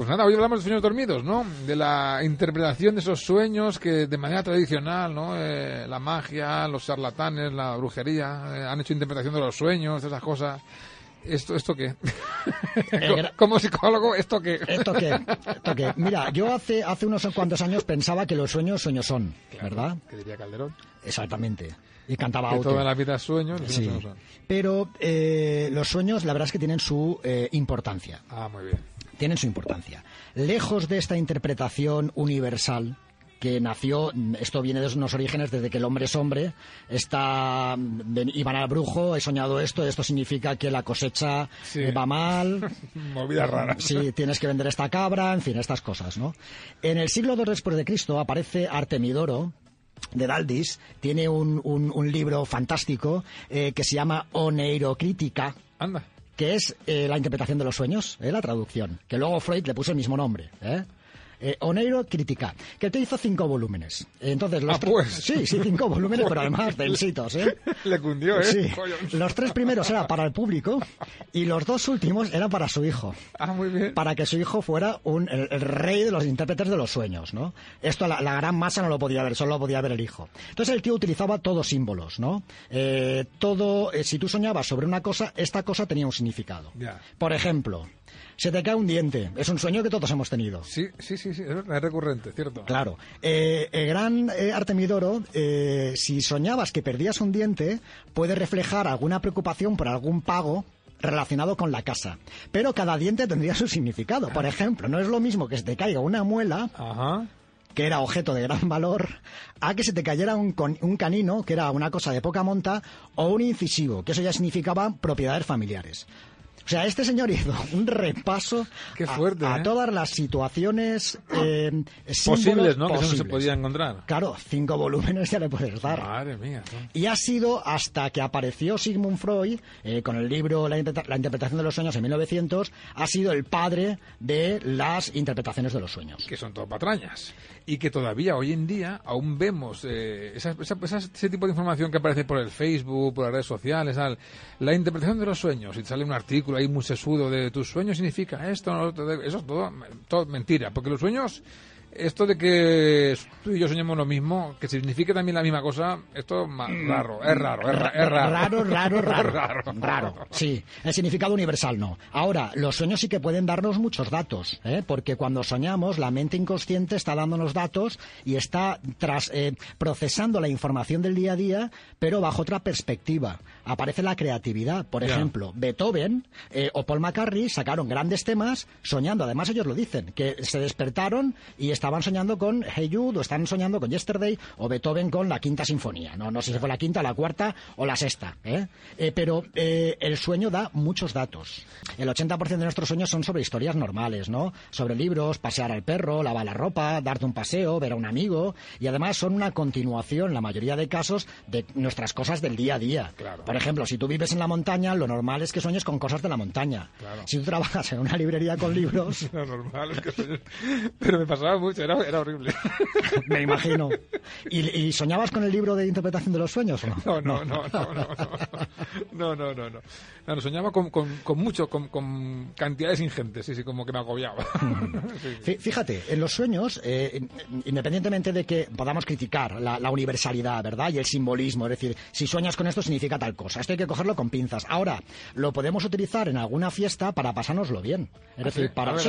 Pues nada, hoy hablamos de sueños dormidos, ¿no? De la interpretación de esos sueños que de manera tradicional, ¿no? Eh, la magia, los charlatanes, la brujería, eh, han hecho interpretación de los sueños, esas cosas. ¿Esto, esto qué? Como psicólogo, ¿esto qué? ¿Esto qué? ¿Esto qué? Mira, yo hace, hace unos cuantos años pensaba que los sueños, sueños son, ¿verdad? ¿Qué diría Calderón? Exactamente. Y cantaba Que toda la vida sueño, los Sí. sueños no son. Pero eh, los sueños, la verdad es que tienen su eh, importancia. Ah, muy bien. Tienen su importancia. Lejos de esta interpretación universal que nació, esto viene de unos orígenes desde que el hombre es hombre, está, iban al brujo, he soñado esto, esto significa que la cosecha Sí. eh, va mal, Movidas raras. Sí, tienes que vender esta cabra, en fin, estas cosas, ¿no? En el siglo II después de Cristo aparece Artemidoro de Daldis, tiene un, un- un libro fantástico eh, que se llama Oneirocrítica, Anda. Que es eh, la interpretación de los sueños, eh, la traducción, que luego Freud le puso el mismo nombre. ¿eh? Eh, Oneiro Crítica, que te hizo cinco volúmenes. Entonces, los Ah, tres- pues. Sí, sí, cinco volúmenes, pero además densitos, ¿eh? Le cundió, ¿eh? Sí. Los tres primeros eran para el público y los dos últimos eran para su hijo Ah, muy bien. para que su hijo fuera un, el, el rey de los intérpretes de los sueños, ¿no? Esto la, la gran masa no lo podía ver, solo lo podía ver el hijo. Entonces el tío utilizaba todos símbolos, ¿no? Eh, todo, eh, si tú soñabas sobre una cosa, esta cosa tenía un significado. Ya. Por ejemplo, se te cae un diente, es un sueño que todos hemos tenido. Sí, sí, sí, sí, es recurrente, ¿cierto? Claro. Eh, el gran eh, Artemidoro, eh, si soñabas que perdías un diente, puede reflejar alguna preocupación por algún pago relacionado con la casa. Pero cada diente tendría su significado. Por ejemplo, no es lo mismo que se te caiga una muela, Ajá. que era objeto de gran valor, a que se te cayera un, con- un canino, que era una cosa de poca monta, o un incisivo, que eso ya significaba propiedades familiares. O sea, este señor hizo un repaso Qué a- fuerte, a, ¿eh? todas las situaciones eh, Posibles, ¿no? Que eso no se posibles. podía encontrar. Claro, cinco volúmenes ya le puedes dar. Madre mía. ¿no? Y ha sido hasta que apareció Sigmund Freud eh, con el libro la, interpreta- La interpretación de los sueños en 1900, ha sido el padre de las interpretaciones de los sueños. que son todo patrañas y que todavía hoy en día aún vemos eh, esa- esa- esa- ese tipo de información que aparece por el Facebook, por las redes sociales, tal. la interpretación de los sueños, y te sale un artículo ahí muy sesudo de tus sueños significa esto, no, eso es todo, todo mentira, porque los sueños, esto de que tú y yo soñemos lo mismo, que signifique también la misma cosa, esto es más raro, es raro, es, ra- es raro. Raro, raro, raro. Raro. Raro, sí. El significado universal no. Ahora, los sueños sí que pueden darnos muchos datos, ¿eh? porque cuando soñamos, la mente inconsciente está dándonos datos y está tras, eh, procesando la información del día a día, pero bajo otra perspectiva. Aparece la creatividad. Por ejemplo, Beethoven eh, o Paul McCartney sacaron grandes temas soñando. Además, ellos lo dicen, que se despertaron y estaban soñando con Hey Jude, o están soñando con Yesterday, o Beethoven con la quinta sinfonía. No, no sé si fue la quinta, la cuarta o la sexta. ¿eh? Eh, pero eh, el sueño da muchos datos. El 80% de nuestros sueños son sobre historias normales, ¿no? Sobre libros, pasear al perro, lavar la ropa, darte un paseo, ver a un amigo. Y además son una continuación, la mayoría de casos, de nuestras cosas del día a día. Claro. Por ejemplo, si tú vives en la montaña, lo normal es que sueñes con cosas de la montaña. Claro. Si tú trabajas en una librería con libros, Lo normal es que soy- Pero me pasaba era, horrible. Me imagino. ¿Y, soñabas con el libro de interpretación de los sueños o no? No, no, no, no, no. No, no, no, no. soñaba con, con mucho, con, cantidades ingentes, sí, sí, como que me agobiaba. Fíjate, en los sueños, eh, independientemente de que podamos criticar la, universalidad, ¿verdad? Y el simbolismo, es decir, si sueñas con esto significa tal cosa. Esto hay que cogerlo con pinzas. Ahora, lo podemos utilizar en alguna fiesta para pasárnoslo bien. Es ¿Ah, decir, para... A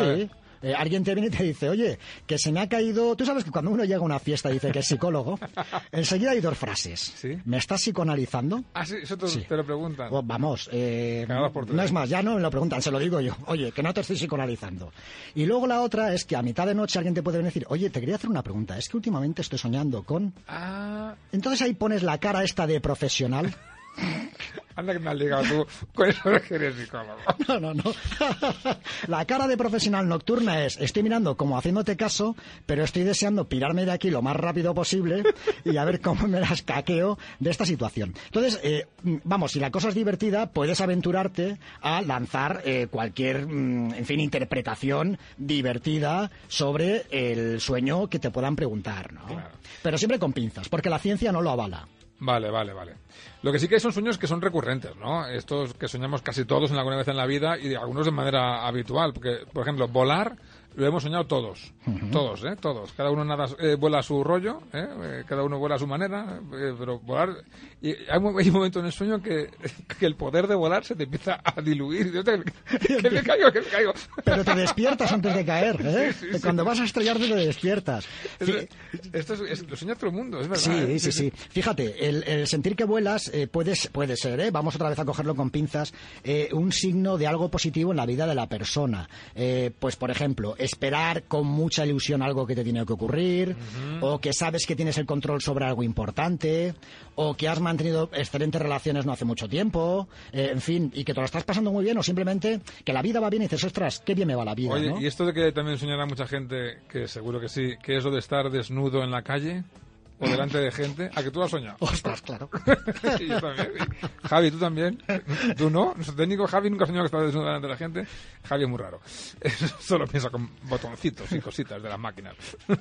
eh, alguien te viene y te dice, oye, que se me ha caído... Tú sabes que cuando uno llega a una fiesta y dice que es psicólogo, enseguida hay dos frases. Sí. ¿Me estás psicoanalizando? Ah, sí, eso te, Sí. te lo preguntan. Oh, vamos, eh, no es más, ya no me lo preguntan, se lo digo yo. Oye, que no te estoy psicoanalizando. Y luego la otra es que a mitad de noche alguien te puede venir y decir, oye, te quería hacer una pregunta, es que últimamente estoy soñando con... Ah, Entonces ahí pones la cara esta de profesional Anda que me has ligado tú con eso de que eres psicólogo. No, no, no. La cara de profesional nocturna es, estoy mirando como haciéndote caso, pero estoy deseando pirarme de aquí lo más rápido posible y a ver cómo me las caqueo de esta situación. Entonces, eh, vamos, si la cosa es divertida, puedes aventurarte a lanzar eh, cualquier, mm, en fin, interpretación divertida sobre el sueño que te puedan preguntar, ¿no? Claro. Pero siempre con pinzas, porque la ciencia no lo avala. Vale, vale, vale. Lo que sí que hay son sueños que son recurrentes, ¿no? Estos que soñamos casi todos en alguna vez en la vida y algunos de manera habitual. Porque, por ejemplo, volar lo hemos soñado todos. Todos, ¿eh? Todos. Cada uno nada, eh, vuela a su rollo, ¿eh? Eh, Cada uno vuela a su manera, eh, pero volar... Y hay, un- hay un momento en el sueño que, que el poder de volar se te empieza a diluir. Yo te- que me caigo, que me caigo. Pero te despiertas antes de caer, ¿eh? Sí, sí, sí. Cuando vas a estrellarte te despiertas. Esto es, es- lo sueña el mundo, es verdad. Sí, ¿eh? sí, sí. Fíjate, el, el sentir que vuelas eh, puede, puede ser, ¿eh? vamos otra vez a cogerlo con pinzas, eh, un signo de algo positivo en la vida de la persona. Eh, pues, por ejemplo, esperar con mucha ilusión algo que te tiene que ocurrir, o que sabes que tienes el control sobre algo importante, o que has mantenido excelentes relaciones no hace mucho tiempo, eh, en fin, y que te lo estás pasando muy bien, o simplemente que la vida va bien y dices, ostras, qué bien me va la vida. Oye, ¿no? y esto de que también soñará mucha gente, que seguro que sí, que es lo de estar desnudo en la calle o delante de gente, ¿a que tú has soñado? Ostras, claro. Y yo también. Y Javi, ¿tú también? ¿Tú no? Nuestro técnico Javi nunca ha soñado que estaba desnudo delante de la gente. Javi es muy raro. Solo piensa con botoncitos y cositas de las máquinas.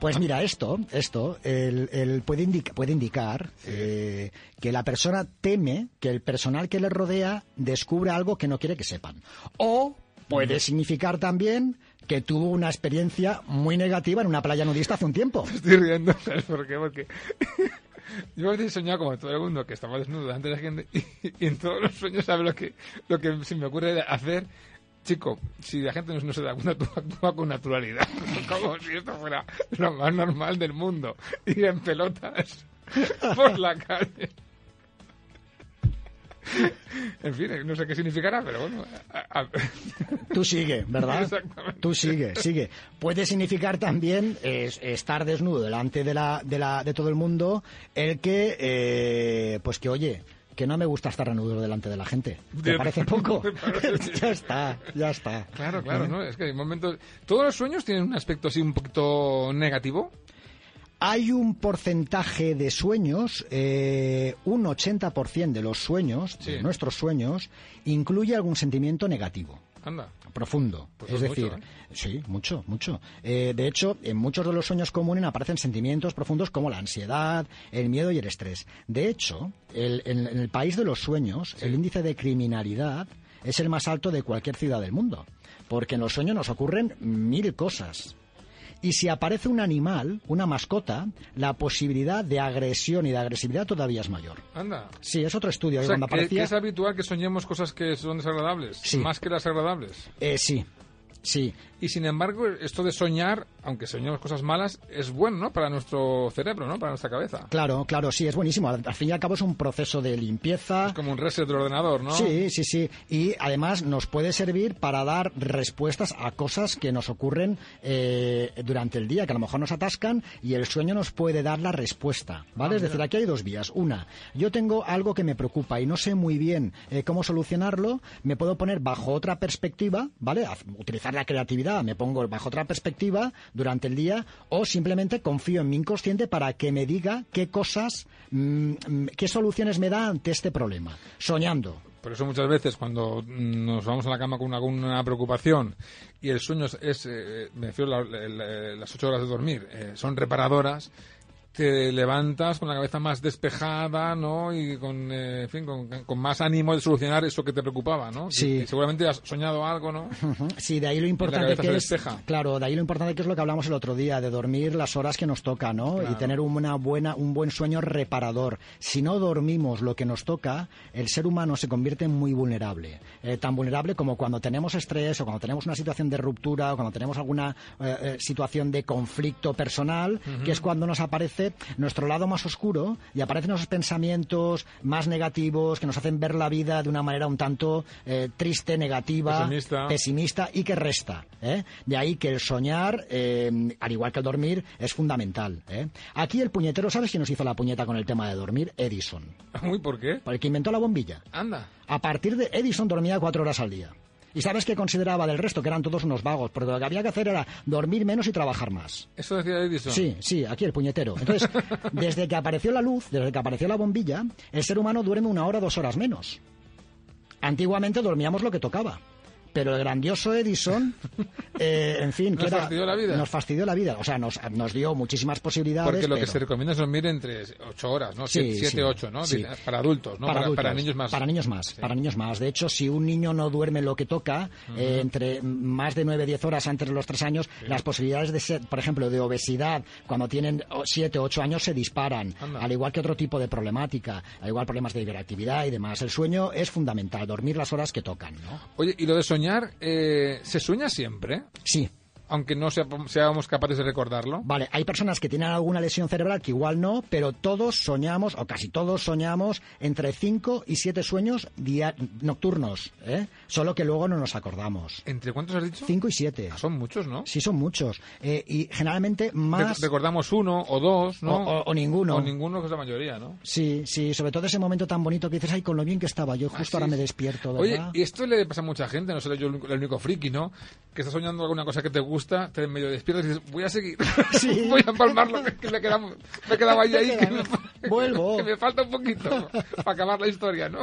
Pues mira, esto, esto el, el puede, indica- puede indicar eh, que la persona teme que el personal que le rodea descubra algo que no quiere que sepan. O puede significar también que tuvo una experiencia muy negativa en una playa nudista hace un tiempo. Estoy riendo, ¿sabes por qué? Porque yo a veces he soñado como todo el mundo que estaba desnudo delante de la gente y, y en todos los sueños sabes lo que, lo que se me ocurre hacer. Chico, si la gente no, no se da cuenta, tú actúa con naturalidad, como si esto fuera lo más normal del mundo, ir en pelotas por la calle. En fin, no sé qué significará, pero bueno. a- a- Tú sigue, ¿verdad? Exactamente. Tú sigue, sigue. Puede significar también eh, estar desnudo delante de, la, de, la, de todo el mundo el que, eh, pues que oye, que no me gusta estar desnudo delante de la gente. ¿Te parece poco? Parece- ya está, ya está. Claro, claro, ¿no? Es que hay momentos... ¿Todos los sueños tienen un aspecto así un poquito negativo? Hay un porcentaje de sueños, eh, un 80% de los sueños, Sí. de nuestros sueños, incluye algún sentimiento negativo. Anda. profundo. Pues es decir, mucho, ¿eh? sí, mucho, mucho. Eh, de hecho, en muchos de los sueños comunes aparecen sentimientos profundos como la ansiedad, el miedo y el estrés. De hecho, el- en, en el país de los sueños, el índice de criminalidad es el más alto de cualquier ciudad del mundo. Porque en los sueños nos ocurren mil cosas. Y si aparece un animal, una mascota, la posibilidad de agresión y de agresividad todavía es mayor. Anda. Sí, es otro estudio. O sea, que, aparecía... que es habitual que soñemos cosas que son desagradables, Sí. más que las agradables. Eh, sí, sí. Y sin embargo, esto de soñar, aunque soñemos cosas malas, es bueno, ¿no? Para nuestro cerebro, ¿no? Para nuestra cabeza. Claro, claro, sí, es buenísimo. Al, al fin y al cabo es un proceso de limpieza. Es como un reset del ordenador, ¿no? Sí, sí, sí. Y además nos puede servir para dar respuestas a cosas que nos ocurren eh, durante el día, que a lo mejor nos atascan y el sueño nos puede dar la respuesta, ¿vale? Ah, es decir, aquí hay dos vías. Una, yo tengo algo que me preocupa y no sé muy bien eh, cómo solucionarlo, me puedo poner bajo otra perspectiva, ¿vale? Utilizar la creatividad, me pongo bajo otra perspectiva durante el día o simplemente confío en mi inconsciente para que me diga qué cosas, mm, mm, qué soluciones me da ante este problema. Soñando. Por eso muchas veces cuando mm, nos vamos a la cama con alguna preocupación y el sueño es, eh, me refiero a la- la- las ocho horas de dormir, eh, son reparadoras, te levantas con la cabeza más despejada, ¿no? Y con, eh, en fin, con, con más ánimo de solucionar eso que te preocupaba, ¿no? Sí. Y, y seguramente has soñado algo, ¿no? Sí, de ahí lo importante que es. Claro, de ahí lo importante que es lo que hablamos el otro día, de dormir las horas que nos toca, ¿no? Claro. Y tener una buena, un buen sueño reparador. Si no dormimos lo que nos toca, el ser humano se convierte en muy vulnerable. Eh, tan vulnerable como cuando tenemos estrés o cuando tenemos una situación de ruptura o cuando tenemos alguna eh, eh, situación de conflicto personal, que es cuando nos aparece aparece nuestro lado más oscuro y aparecen esos pensamientos más negativos que nos hacen ver la vida de una manera un tanto eh, triste, negativa, Pesimista. pesimista y que resta. ¿eh? De ahí que el soñar, eh, al igual que el dormir, es fundamental. ¿eh? Aquí el puñetero, ¿sabes quién nos hizo la puñeta con el tema de dormir? Edison. Uy, ¿por qué? El que inventó la bombilla. Anda. A partir de Edison dormía cuatro horas al día. ¿Y sabes qué consideraba del resto? Que eran todos unos vagos, porque lo que había que hacer era dormir menos y trabajar más. Eso decía Edison. Sí, sí, aquí el puñetero. Entonces, desde que apareció la luz, desde que apareció la bombilla, el ser humano duerme una hora, dos horas menos. Antiguamente dormíamos lo que tocaba. Pero el grandioso Edison, eh, en fin, Nos era- fastidió la vida. Nos fastidió la vida. O sea, nos, nos dio muchísimas posibilidades. Porque lo que se recomienda es dormir entre 8 horas, ¿no? Sí, 7, sí, 8, ¿no? sí. Para adultos, ¿no? Para, adultos, para niños más. Para niños más, para niños más. De hecho, si un niño no duerme lo que toca, eh, entre más de 9 10 horas antes de los 3 años, las posibilidades de ser, por ejemplo, de obesidad, cuando tienen 7 8 años, se disparan. Anda. Al igual que otro tipo de problemática, al igual problemas de hiperactividad y demás. El sueño es fundamental, dormir las horas que tocan, ¿no? Oye, y lo de soñar, eh, ¿se sueña siempre? Sí, Aunque no sea- seamos capaces de recordarlo. Vale, hay personas que tienen alguna lesión cerebral que igual no, pero todos soñamos, o casi todos soñamos, entre 5 y 7 sueños nocturnos, ¿eh? Solo que luego no nos acordamos. ¿Entre cuántos has dicho? 5 y 7. Ah, Son muchos, ¿no? Sí, son muchos. Eh, y generalmente Re- más... recordamos uno o dos, ¿no? O- o- o ninguno. O ninguno, que es la mayoría, ¿no? Sí, sí, sobre todo ese momento tan bonito que dices, ay, con lo bien que estaba yo, justo Ah, ahora me despierto, Oye, y esto le pasa a mucha gente, no soy yo el único friki, ¿no? Que está soñando alguna cosa que te gusta, te medio despiertas y dices, voy a seguir, Sí. voy a empalmar lo que, que me, quedaba, me quedaba ahí, ahí que, me, Vuelvo. que me falta un poquito para acabar la historia, ¿no?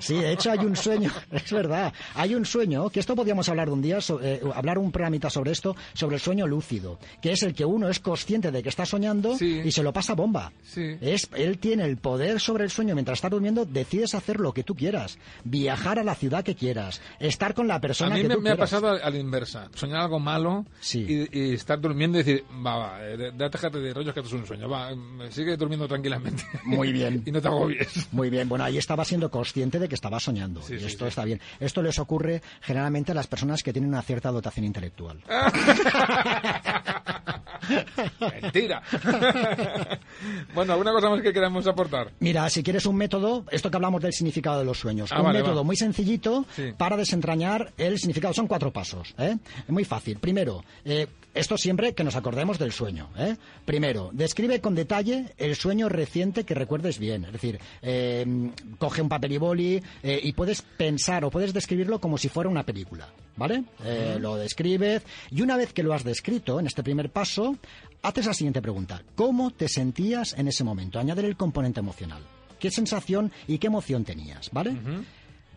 Sí, de hecho hay un sueño, es verdad, hay un sueño, que esto podríamos hablar un día, so- eh, hablar un programita sobre esto, sobre el sueño lúcido, que es el que uno es consciente de que está soñando Sí. y se lo pasa bomba. Sí. Es, él tiene el poder sobre el sueño mientras está durmiendo, decides hacer lo que tú quieras, viajar a la ciudad que quieras, estar con la A persona mí que me, tú me ha pasado a, a la inversa. Soñar algo malo Sí. y, y estar durmiendo y decir, va, va, eh, déjate de rollos que esto es un sueño, va, eh, sigue durmiendo tranquilamente. Muy bien. y no te agobies. Muy bien, bueno, ahí estaba siendo consciente de que estaba soñando. Sí, y sí, esto está bien. Esto les ocurre generalmente a las personas que tienen una cierta dotación intelectual. Mentira. bueno, ¿alguna cosa más que queramos aportar? Mira, si quieres un método, esto que hablamos del significado de los sueños, Ah, un vale, método va. muy sencillito Sí. para desentrañar el significado. Son cuatro pasos, ¿eh? Muy fácil. Primero, eh, esto siempre que nos acordemos del sueño, ¿eh? Primero, describe con detalle el sueño reciente que recuerdes bien. Es decir, eh, coge un papel y boli eh, y puedes pensar o puedes describirlo como si fuera una película, ¿vale? Eh, Lo describes y una vez que lo has descrito en este primer paso, haces la siguiente pregunta. ¿Cómo te sentías en ese momento? Añadir el componente emocional. ¿Qué sensación y qué emoción tenías? ¿Vale?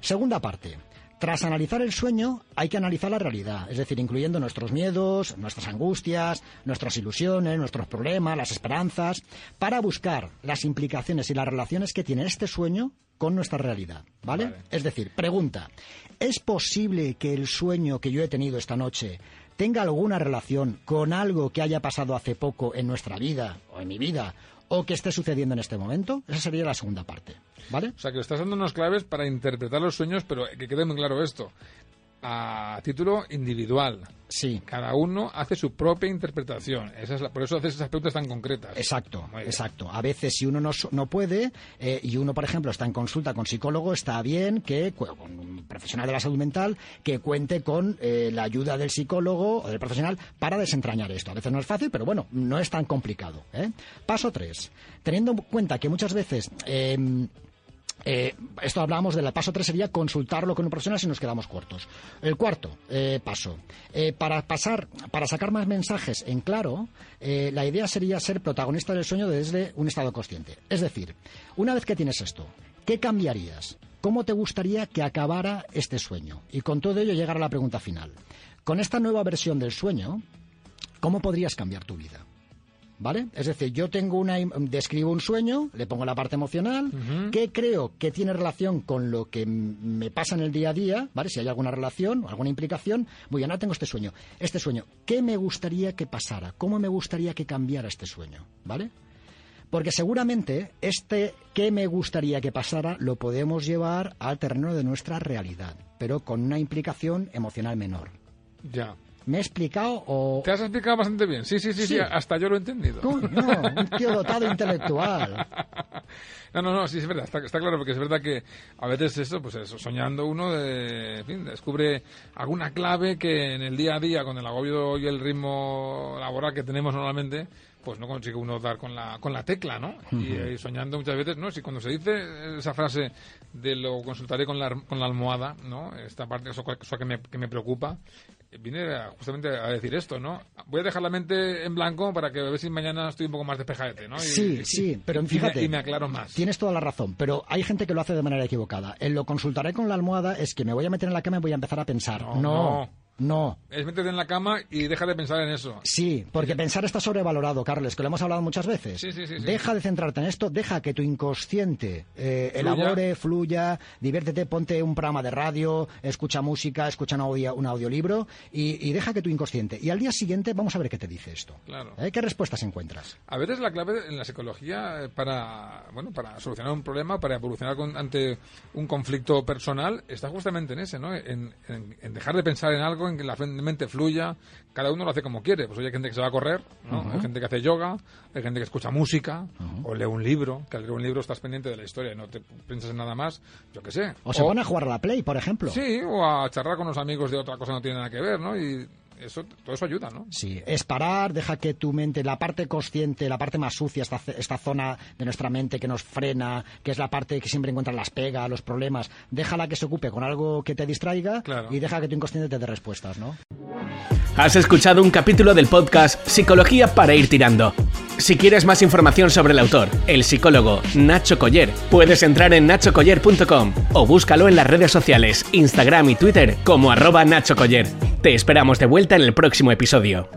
Segunda parte. Tras analizar el sueño, hay que analizar la realidad, es decir, incluyendo nuestros miedos, nuestras angustias, nuestras ilusiones, nuestros problemas, las esperanzas, para buscar las implicaciones y las relaciones que tiene este sueño con nuestra realidad, ¿vale? Vale. Es decir, pregunta, ¿es posible que el sueño que yo he tenido esta noche tenga alguna relación con algo que haya pasado hace poco en nuestra vida o en mi vida o que esté sucediendo en este momento? Esa sería la segunda parte, ¿vale? O sea, que estás dando unas claves para interpretar los sueños, pero que quede muy claro esto. A título individual. Sí. Cada uno hace su propia interpretación. Esa es la- por eso haces esas preguntas tan concretas. Exacto, exacto. A veces si uno no, no puede eh, y uno, por ejemplo, está en consulta con psicólogo, está bien que con un profesional de la salud mental que cuente con eh, la ayuda del psicólogo o del profesional para desentrañar esto. A veces no es fácil, pero bueno, no es tan complicado. ¿eh? Paso 3. Teniendo en cuenta que muchas veces... eh, esto hablábamos del paso 3 sería consultarlo con un profesional si nos quedamos cortos. El cuarto eh, paso. eh, para pasar, para sacar más mensajes en claro, eh, la idea sería ser protagonista del sueño desde un estado consciente. Es decir, una vez que tienes esto, ¿qué cambiarías? ¿Cómo te gustaría que acabara este sueño? Y con todo ello llegar a la pregunta final. Con esta nueva versión del sueño, ¿cómo podrías cambiar tu vida? ¿Vale? Es decir, yo tengo una describo un sueño, le pongo la parte emocional, que creo que tiene relación con lo que me pasa en el día a día, ¿vale? Si hay alguna relación o alguna implicación, muy bien, ahora tengo este sueño. Este sueño, ¿qué me gustaría que pasara? ¿Cómo me gustaría que cambiara este sueño? ¿Vale? Porque seguramente este qué me gustaría que pasara lo podemos llevar al terreno de nuestra realidad, pero con una implicación emocional menor. Ya. ¿Me he explicado o...? Te has explicado bastante bien. Sí, sí, sí, sí, Sí. hasta yo lo he entendido. Coño, un tío dotado intelectual. No, no, no, sí, es verdad, está, está claro, porque es verdad que a veces eso, pues eso, soñando uno, de, en fin, descubre alguna clave que en el día a día, con el agobio y el ritmo laboral que tenemos normalmente, pues no consigue uno dar con la, con la tecla, ¿no? y, eh, soñando muchas veces, ¿no? Si cuando se dice esa frase de lo consultaré con la, con la almohada, ¿no? Esta parte, eso, eso que, me, que me preocupa, viene a- justamente a decir esto, ¿no? Voy a dejar la mente en blanco para que a ver si mañana estoy un poco más despejadete, ¿no? Y- Sí, y- sí, pero y me- fíjate. y me aclaro más. Tienes toda la razón, pero hay gente que lo hace de manera equivocada. En lo consultaré con la almohada es que me voy a meter en la cama y voy a empezar a pensar. No, No, no. No. Es métete en la cama y deja de pensar en eso. Sí, porque pensar está sobrevalorado, Carles, que lo hemos hablado muchas veces. Sí, sí, sí. Deja de centrarte en esto, deja que tu inconsciente eh, Fluya. elabore, fluya, diviértete, ponte un programa de radio, escucha música, escucha un, audio- un audiolibro y, y deja que tu inconsciente. Y al día siguiente vamos a ver qué te dice esto. Claro. ¿Eh? ¿Qué respuestas encuentras? A veces la clave en la psicología eh, para bueno para solucionar un problema, para evolucionar con- ante un conflicto personal, está justamente en ese, ¿no? En, en- en dejar de pensar en algo, en que la mente fluya. Cada uno lo hace como quiere. Pues hay gente que se va a correr, ¿no? Hay gente que hace yoga, hay gente que escucha música o lee un libro. Que al leer un libro estás pendiente de la historia y no te piensas en nada más. Yo qué sé. O se van a jugar a la Play, por ejemplo. Sí, o a charlar con los amigos de otra cosa que no tiene nada que ver, ¿no? Y eso, todo eso ayuda, ¿no? Sí, es parar, deja que tu mente, la parte consciente, la parte más sucia, esta, esta zona de nuestra mente que nos frena, que es la parte que siempre encuentra las pegas, los problemas, déjala que se ocupe con algo que te distraiga Claro. y deja que tu inconsciente te dé respuestas, ¿no? Has escuchado un capítulo del podcast Psicología para ir tirando. Si quieres más información sobre el autor, el psicólogo Nacho Coller, puedes entrar en nachocoller.com o búscalo en las redes sociales, Instagram y Twitter como arroba Nacho Coller. Te esperamos de vuelta en el próximo episodio.